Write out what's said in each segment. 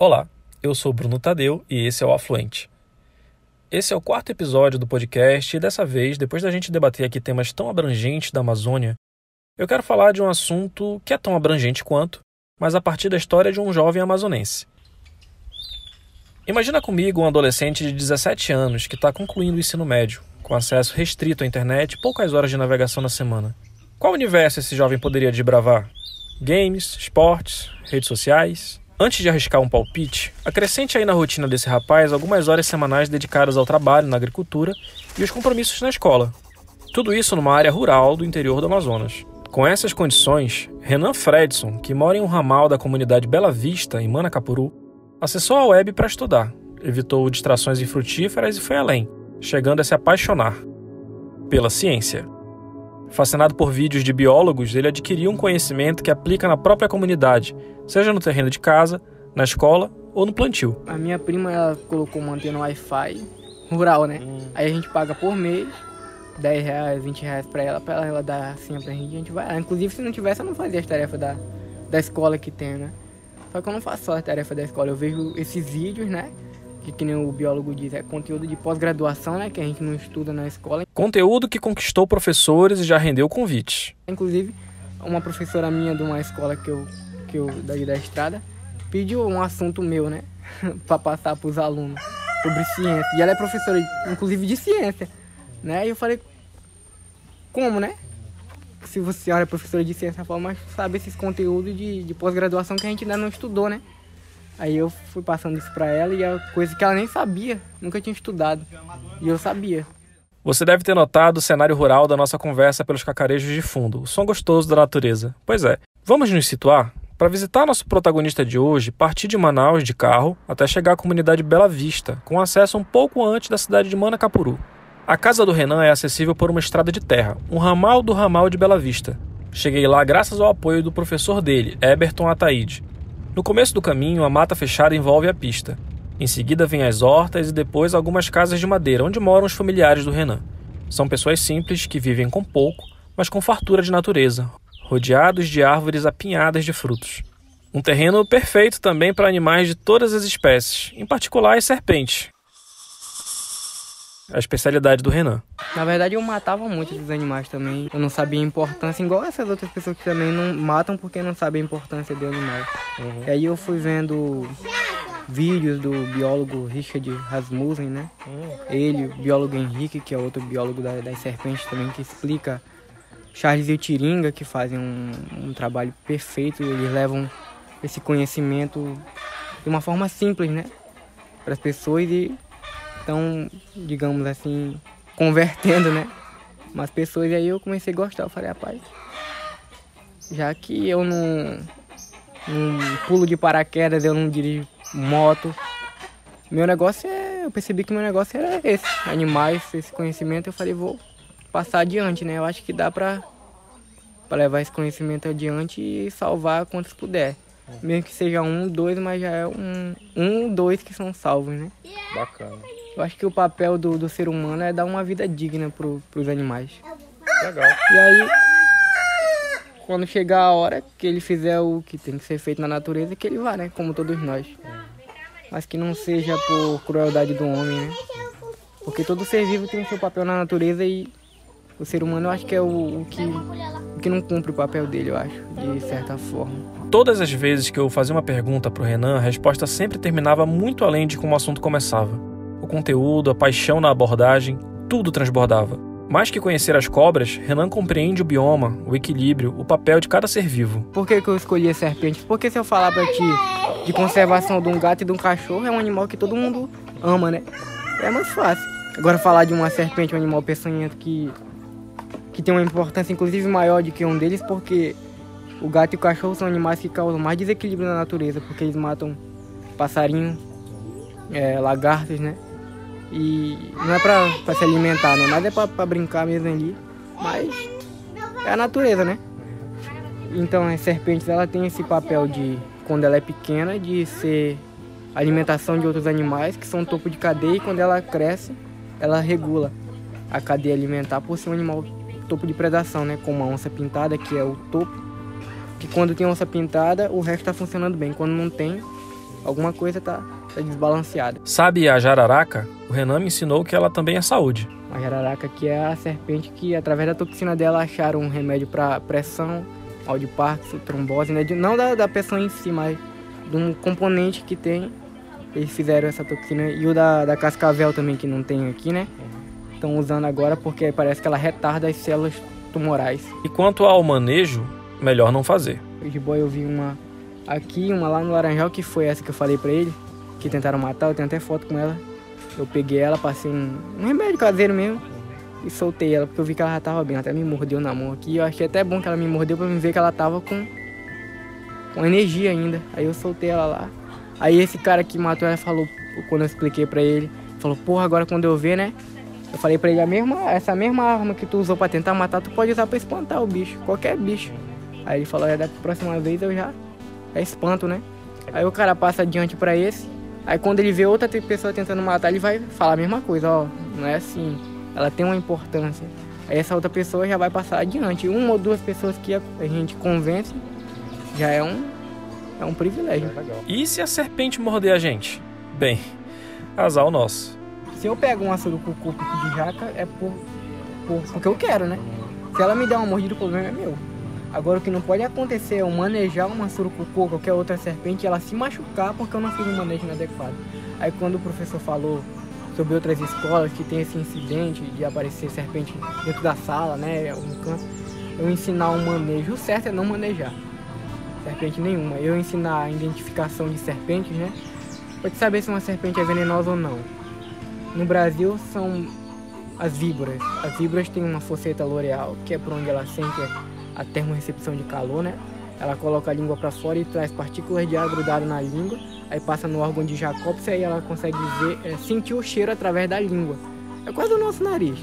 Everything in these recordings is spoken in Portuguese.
Olá, eu sou Bruno Tadeu e esse é o Afluente. Esse é o quarto episódio do podcast e dessa vez, depois da gente debater aqui temas tão abrangentes da Amazônia, eu quero falar de um assunto que é tão abrangente quanto, mas a partir da história de um jovem amazonense. Imagina comigo um adolescente de 17 anos que está concluindo o ensino médio, com acesso restrito à internet e poucas horas de navegação na semana. Qual universo esse jovem poderia desbravar? Games, esportes, redes sociais? Antes de arriscar um palpite, acrescente aí na rotina desse rapaz algumas horas semanais dedicadas ao trabalho na agricultura e os compromissos na escola. Tudo isso numa área rural do interior do Amazonas. Com essas condições, Renan Fredson, que mora em um ramal da comunidade Bela Vista, em Manacapuru, acessou a web para estudar, evitou distrações infrutíferas e foi além, chegando a se apaixonar pela ciência. Fascinado por vídeos de biólogos, ele adquiriu um conhecimento que aplica na própria comunidade, seja no terreno de casa, na escola ou no plantio. A minha prima ela colocou uma antena Wi-Fi rural, né? Hum. Aí a gente paga por mês, 10 reais, 20 reais pra ela, pra ela dar assim pra gente, a gente vai. Inclusive, se não tivesse, eu não fazia as tarefas da, da escola que tem, né? Só que eu não faço só as tarefas da escola, eu vejo esses vídeos, né? Que, que nem o biólogo diz, é conteúdo de pós-graduação, né? Que a gente não estuda na escola. Conteúdo que conquistou professores e já rendeu convites. Inclusive, uma professora minha de uma escola que eu, que eu daí da estrada pediu um assunto meu, né? para passar para os alunos sobre ciência. E ela é professora, inclusive, de ciência, né? E eu falei, como, né? Se você é professora de ciência, fala, mas sabe esses conteúdos de, de pós-graduação que a gente ainda não estudou, né? Aí eu fui passando isso para ela e a coisa que ela nem sabia, nunca tinha estudado. E eu sabia. Você deve ter notado o cenário rural da nossa conversa pelos cacarejos de fundo, o som gostoso da natureza. Pois é, vamos nos situar? Para visitar nosso protagonista de hoje, partir de Manaus de carro até chegar à comunidade Bela Vista, com acesso um pouco antes da cidade de Manacapuru. A casa do Renan é acessível por uma estrada de terra, um ramal do ramal de Bela Vista. Cheguei lá graças ao apoio do professor dele, Eberton Ataíde, no começo do caminho, a mata fechada envolve a pista. Em seguida vem as hortas e depois algumas casas de madeira onde moram os familiares do Renan. São pessoas simples que vivem com pouco, mas com fartura de natureza, rodeados de árvores apinhadas de frutos. Um terreno perfeito também para animais de todas as espécies, em particular as serpentes, a especialidade do Renan. Na verdade, eu matava muito esses animais também. Eu não sabia a importância, igual essas outras pessoas que também não matam porque não sabem a importância do animal. Uhum. E aí eu fui vendo vídeos do biólogo Richard Rasmussen, né? Uhum. Ele, o biólogo Henrique, que é outro biólogo da, das serpentes também, que explica. Charles e o Tiringa, que fazem um, um trabalho perfeito. Eles levam esse conhecimento de uma forma simples, né? Para as pessoas e estão, digamos assim, convertendo, né? Umas pessoas e aí eu comecei a gostar. Eu falei, rapaz, já que eu não, não pulo de paraquedas, eu não dirijo moto, meu negócio é. Eu percebi que meu negócio era esse, animais, esse conhecimento, eu falei, vou passar adiante, né? Eu acho que dá pra, pra levar esse conhecimento adiante e salvar quantos puder. Mesmo que seja um, dois, mas já é um, um, dois que são salvos, né? Bacana. Eu acho que o papel do, do ser humano é dar uma vida digna pro, pros animais. Legal. E aí, quando chegar a hora que ele fizer o que tem que ser feito na natureza, que ele vá, né? Como todos nós. Mas que não seja por crueldade do homem, né? Porque todo ser vivo tem o seu papel na natureza e o ser humano eu acho que é o, o, que, o que não cumpre o papel dele, eu acho, de certa forma. Todas as vezes que eu fazia uma pergunta pro Renan, a resposta sempre terminava muito além de como o assunto começava. Conteúdo, a paixão na abordagem, tudo transbordava. Mais que conhecer as cobras, Renan compreende o bioma, o equilíbrio, o papel de cada ser vivo. Por que, que eu escolhi a serpente? Porque se eu falar pra ti de conservação de um gato e de um cachorro, é um animal que todo mundo ama, né? É mais fácil. Agora falar de uma serpente, um animal peçonhento que, que tem uma importância inclusive maior do que um deles, porque o gato e o cachorro são animais que causam mais desequilíbrio na natureza, porque eles matam passarinho, é, lagartos, né? E não é pra, pra se alimentar, né? Mas é pra, pra brincar mesmo ali. Mas é a natureza, né? Então as serpentes ela tem esse papel de, quando ela é pequena, de ser alimentação de outros animais que são topo de cadeia e quando ela cresce, ela regula a cadeia alimentar por ser um animal topo de predação, né? Como a onça pintada, que é o topo. Que quando tem onça pintada, o resto está funcionando bem. Quando não tem, alguma coisa tá, tá desbalanceada. Sabe a jararaca? O Renan me ensinou que ela também é saúde. A jararaca que é a serpente que, através da toxina dela, acharam um remédio para pressão, mal de Parkinson, trombose, né? não da, da pressão em si, mas de um componente que tem. Eles fizeram essa toxina. E o da, da cascavel também, que não tem aqui, né? Estão usando agora porque parece que ela retarda as células tumorais. E quanto ao manejo, melhor não fazer. De boa eu vi uma aqui, uma lá no Laranjal, que foi essa que eu falei pra ele, que tentaram matar, eu tenho até foto com ela. Eu peguei ela, passei um, um remédio caseiro mesmo e soltei ela, porque eu vi que ela já tava bem, ela até me mordeu na mão aqui. Eu achei até bom que ela me mordeu pra me ver que ela tava com, com energia ainda. Aí eu soltei ela lá. Aí esse cara que matou ela falou, quando eu expliquei pra ele, falou, porra, agora quando eu ver, né? Eu falei pra ele, a mesma, essa mesma arma que tu usou pra tentar matar, tu pode usar pra espantar o bicho, qualquer bicho. Aí ele falou, é, da próxima vez eu já, já espanto, né? Aí o cara passa adiante pra esse, aí quando ele vê outra pessoa tentando matar, ele vai falar a mesma coisa, ó, não é assim, ela tem uma importância. Aí essa outra pessoa já vai passar adiante. Uma ou duas pessoas que a gente convence, já é um, é um privilégio. E se a serpente morder a gente? Bem, azar o nosso. Se eu pego uma surucucu de jaca, é por, por, porque eu quero, né? Se ela me der uma mordida, o problema é meu. Agora, o que não pode acontecer é eu manejar uma surucucu ou qualquer outra serpente e ela se machucar porque eu não fiz um manejo inadequado. Aí, quando o professor falou sobre outras escolas que tem esse incidente de aparecer serpente dentro da sala, né, algum canto, eu ensinar um manejo. O certo é não manejar serpente nenhuma. Eu ensinar a identificação de serpentes, né, para saber se uma serpente é venenosa ou não. No Brasil são as víboras. As víboras têm uma foceta loreal, que é por onde ela sente a termorrecepção de calor, né? Ela coloca a língua para fora e traz partículas de ar grudado na língua, aí passa no órgão de Jacobs e aí ela consegue ver, é, sentir o cheiro através da língua. É quase o nosso nariz.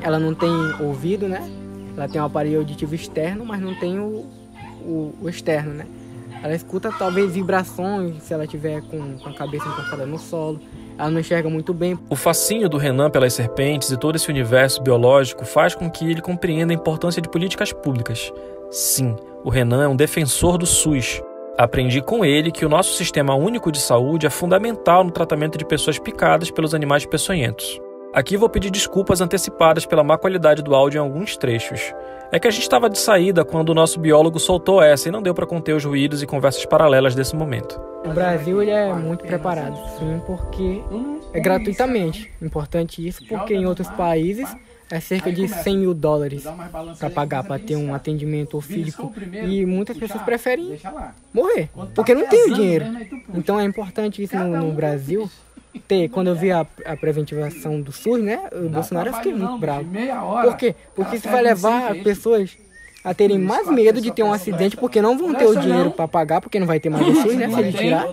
Ela não tem ouvido, né? Ela tem um aparelho auditivo externo, mas não tem o, o, o externo, né? Ela escuta talvez vibrações se ela tiver com, com a cabeça encostada no solo ela não enxerga muito bem. O fascínio do Renan pelas serpentes e todo esse universo biológico faz com que ele compreenda a importância de políticas públicas. Sim, o Renan é um defensor do SUS. Aprendi com ele que o nosso sistema único de saúde é fundamental no tratamento de pessoas picadas pelos animais peçonhentos. Aqui vou pedir desculpas antecipadas pela má qualidade do áudio em alguns trechos. É que a gente estava de saída quando o nosso biólogo soltou essa e não deu para conter os ruídos e conversas paralelas desse momento. O Brasil ele é muito preparado, sim, porque é gratuitamente. Importante isso, porque em outros países é cerca de 100 mil dólares para pagar para ter um atendimento ofídico e muitas pessoas preferem morrer porque não tem o dinheiro. Então é importante isso no, no Brasil ter, quando eu vi a, a preventivação do SUS, né? O Bolsonaro eu fiquei muito bravo. Por quê? Porque isso vai levar pessoas a terem mais medo de ter um acidente porque não vão ter o dinheiro para pagar, porque não vai ter mais o SUS, né? Se ele tirar.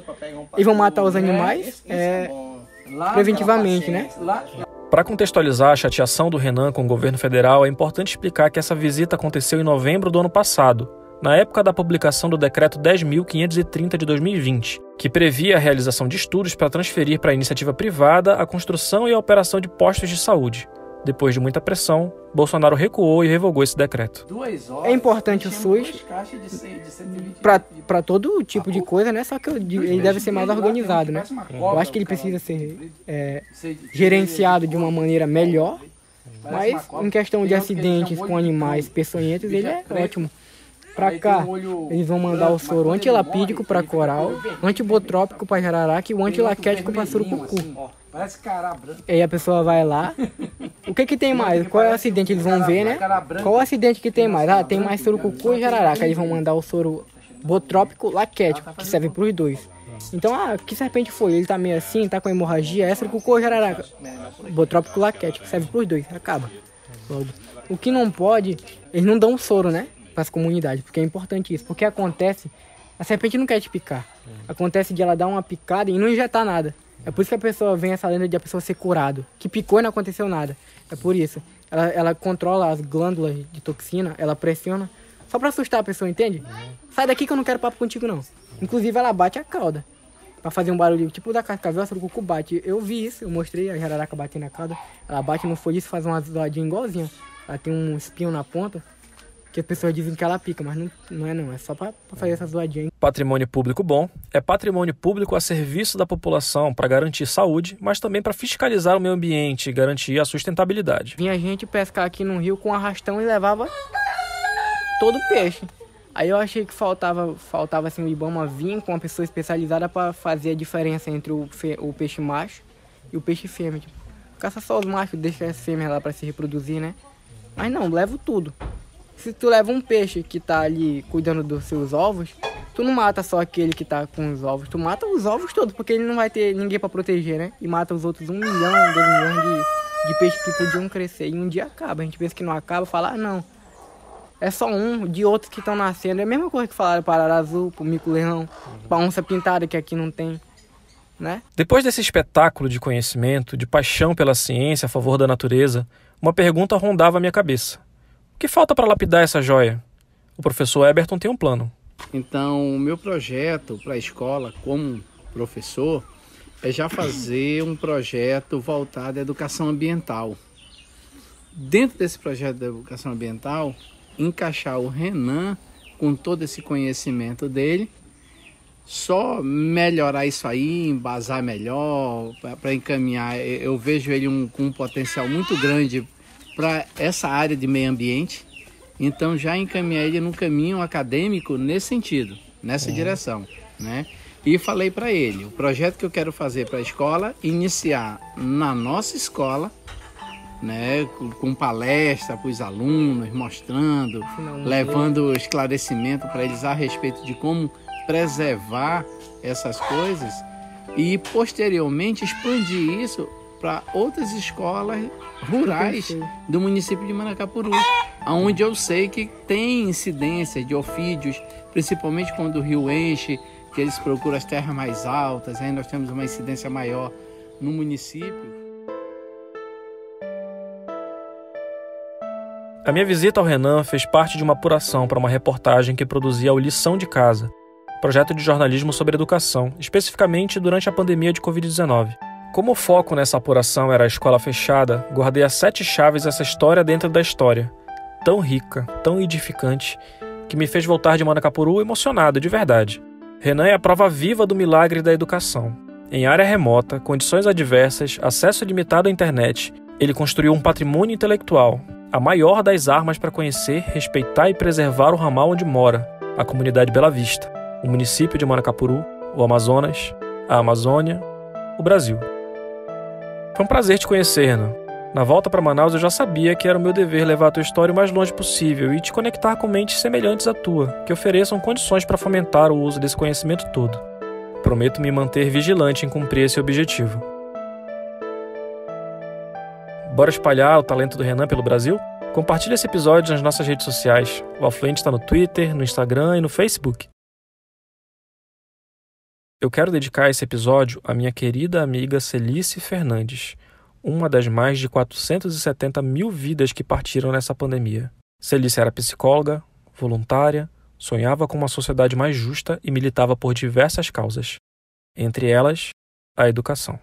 E vão matar os animais é, preventivamente, né? Para contextualizar a chateação do Renan com o governo federal, é importante explicar que essa visita aconteceu em novembro do ano passado, na época da publicação do Decreto 10.530 de 2020, que previa a realização de estudos para transferir para a iniciativa privada a construção e a operação de postos de saúde. Depois de muita pressão, Bolsonaro recuou e revogou esse decreto. É importante o SUS para todo tipo de coisa, né? Só que ele deve ser mais organizado, né? Eu acho que ele precisa ser é, gerenciado de uma maneira melhor, mas em questão de acidentes com animais peçonhentos, ele é ótimo. Pra cá, eles vão mandar o soro antilapídico para coral, antibotrópico para jararaca e o antilaquético para surucucu. Parece cara branco. E aí a pessoa vai lá. O que que tem mais? Qual é o acidente? Eles vão ver, né? Qual o acidente que tem mais? Ah, tem mais surucucu e jararaca. Eles vão mandar o soro botrópico laquético, que serve para os dois. Então, ah, que serpente foi? Ele tá meio assim, tá com hemorragia, é surucucu ou jararaca? Botrópico laquético, serve para os dois. Acaba. Logo. O que não pode, eles não dão soro, né? Para as comunidades, porque é importante isso. Porque acontece, a serpente não quer te picar. Acontece de ela dar uma picada e não injetar nada. É por isso que a pessoa vem essa lenda de a pessoa ser curado, que picou e não aconteceu nada. É por isso. Ela, ela controla as glândulas de toxina, ela pressiona, só para assustar a pessoa, entende? Sai daqui que eu não quero papo contigo não. Inclusive ela bate a cauda. Pra fazer um barulho tipo da cascavel, o cucu bate. Eu vi isso, eu mostrei a jararaca batendo a cauda. Ela bate no folhiço, faz uma zoadinha igualzinha. Ela tem um espinho na ponta que as pessoas dizem que ela pica, mas não, não é não, é só para fazer essa zoadinha. Patrimônio público bom é patrimônio público a serviço da população para garantir saúde, mas também para fiscalizar o meio ambiente e garantir a sustentabilidade. Vinha gente pescar aqui no rio com arrastão e levava todo o peixe. Aí eu achei que faltava, faltava assim, o Ibama vir com uma pessoa especializada para fazer a diferença entre o, fe, o peixe macho e o peixe fêmea. Tipo, caça só os machos, deixa as fêmeas lá para se reproduzir, né? Mas não, levo tudo. Se tu leva um peixe que tá ali cuidando dos seus ovos, tu não mata só aquele que tá com os ovos, tu mata os ovos todos, porque ele não vai ter ninguém para proteger, né? E mata os outros um milhão, dois milhões de, de peixes que podiam crescer. E um dia acaba, a gente pensa que não acaba, fala, ah, não. É só um de outros que estão nascendo. É a mesma coisa que falaram para Ararazul, para o mico-leão, para onça pintada, que aqui não tem. Né? Depois desse espetáculo de conhecimento, de paixão pela ciência a favor da natureza, uma pergunta rondava a minha cabeça. O que falta para lapidar essa joia? O professor Eberton tem um plano. Então, o meu projeto para a escola, como professor, é já fazer um projeto voltado à educação ambiental. Dentro desse projeto da educação ambiental, encaixar o Renan com todo esse conhecimento dele, só melhorar isso aí, embasar melhor, para encaminhar. Eu vejo ele um, com um potencial muito grande para essa área de meio ambiente. Então já encaminhar ele no caminho acadêmico nesse sentido, nessa é. direção, né? E falei para ele, o projeto que eu quero fazer para a escola, iniciar na nossa escola, né, com palestra para os alunos, mostrando, levando esclarecimento para eles a respeito de como preservar essas coisas e posteriormente expandir isso para outras escolas rurais do município de Manacapuru, onde eu sei que tem incidência de ofídeos, principalmente quando o rio enche, que eles procuram as terras mais altas, aí nós temos uma incidência maior no município. A minha visita ao Renan fez parte de uma apuração para uma reportagem que produzia o Lição de Casa, projeto de jornalismo sobre educação, especificamente durante a pandemia de Covid-19. Como o foco nessa apuração era a escola fechada, guardei a sete chaves essa história dentro da história. Tão rica, tão edificante, que me fez voltar de Manacapuru emocionado, de verdade. Renan é a prova viva do milagre da educação. Em área remota, condições adversas, acesso limitado à internet, ele construiu um patrimônio intelectual, a maior das armas para conhecer, respeitar e preservar o ramal onde mora, a comunidade Bela Vista, o município de Manacapuru, o Amazonas, a Amazônia, o Brasil. Foi um prazer te conhecer, Renan. Na volta para Manaus eu já sabia que era o meu dever levar a tua história o mais longe possível e te conectar com mentes semelhantes à tua, que ofereçam condições para fomentar o uso desse conhecimento todo. Prometo me manter vigilante em cumprir esse objetivo. Bora espalhar o talento do Renan pelo Brasil? Compartilhe esse episódio nas nossas redes sociais. O Afluente está no Twitter, no Instagram e no Facebook. Eu quero dedicar esse episódio à minha querida amiga Celice Fernandes, uma das mais de 470 mil vidas que partiram nessa pandemia. Celice era psicóloga, voluntária, sonhava com uma sociedade mais justa e militava por diversas causas, entre elas, a educação.